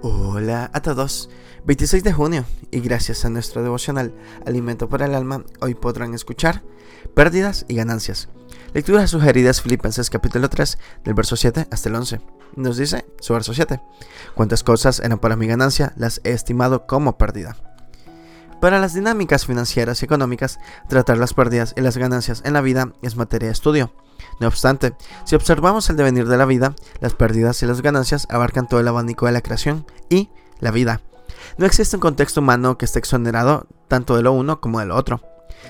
Hola a todos, 26 de junio y gracias a nuestro devocional Alimento para el Alma, hoy podrán escuchar Pérdidas y Ganancias. Lecturas sugeridas Filipenses capítulo 3 del verso 7 hasta el 11. Nos dice su verso 7, cuántas cosas eran para mi ganancia las he estimado como pérdida. Para las dinámicas financieras y económicas, tratar las pérdidas y las ganancias en la vida es materia de estudio. No obstante, si observamos el devenir de la vida, las pérdidas y las ganancias abarcan todo el abanico de la creación y la vida. No existe un contexto humano que esté exonerado tanto de lo uno como de lo otro.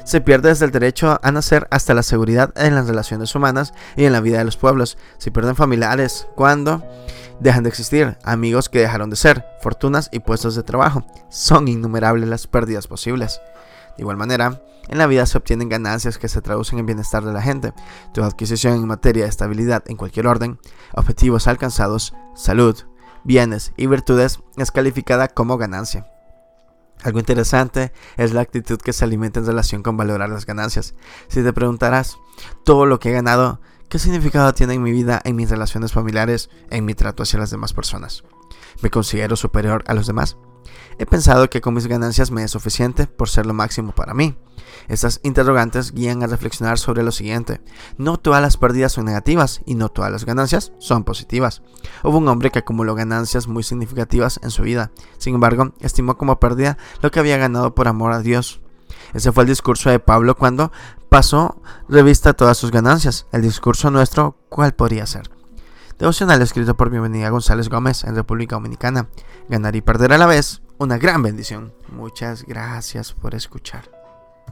Se pierde desde el derecho a nacer hasta la seguridad en las relaciones humanas y en la vida de los pueblos. Se pierden familiares cuando dejan de existir, amigos que dejaron de ser, fortunas y puestos de trabajo. Son innumerables las pérdidas posibles. De igual manera, en la vida se obtienen ganancias que se traducen en bienestar de la gente. Toda adquisición en materia de estabilidad en cualquier orden, objetivos alcanzados, salud, bienes y virtudes es calificada como ganancia. Algo interesante es la actitud que se alimenta en relación con valorar las ganancias. Si te preguntarás, todo lo que he ganado, ¿qué significado tiene en mi vida, en mis relaciones familiares, en mi trato hacia las demás personas? ¿Me considero superior a los demás? He pensado que con mis ganancias me es suficiente por ser lo máximo para mí. Estas interrogantes guían a reflexionar sobre lo siguiente. No todas las pérdidas son negativas y no todas las ganancias son positivas. Hubo un hombre que acumuló ganancias muy significativas en su vida. Sin embargo, estimó como pérdida lo que había ganado por amor a Dios. Ese fue el discurso de Pablo cuando pasó revista todas sus ganancias. El discurso nuestro, ¿cuál podría ser? Devocional escrito por Bienvenida González Gómez en República Dominicana. Ganar y perder a la vez, una gran bendición. Muchas gracias por escuchar.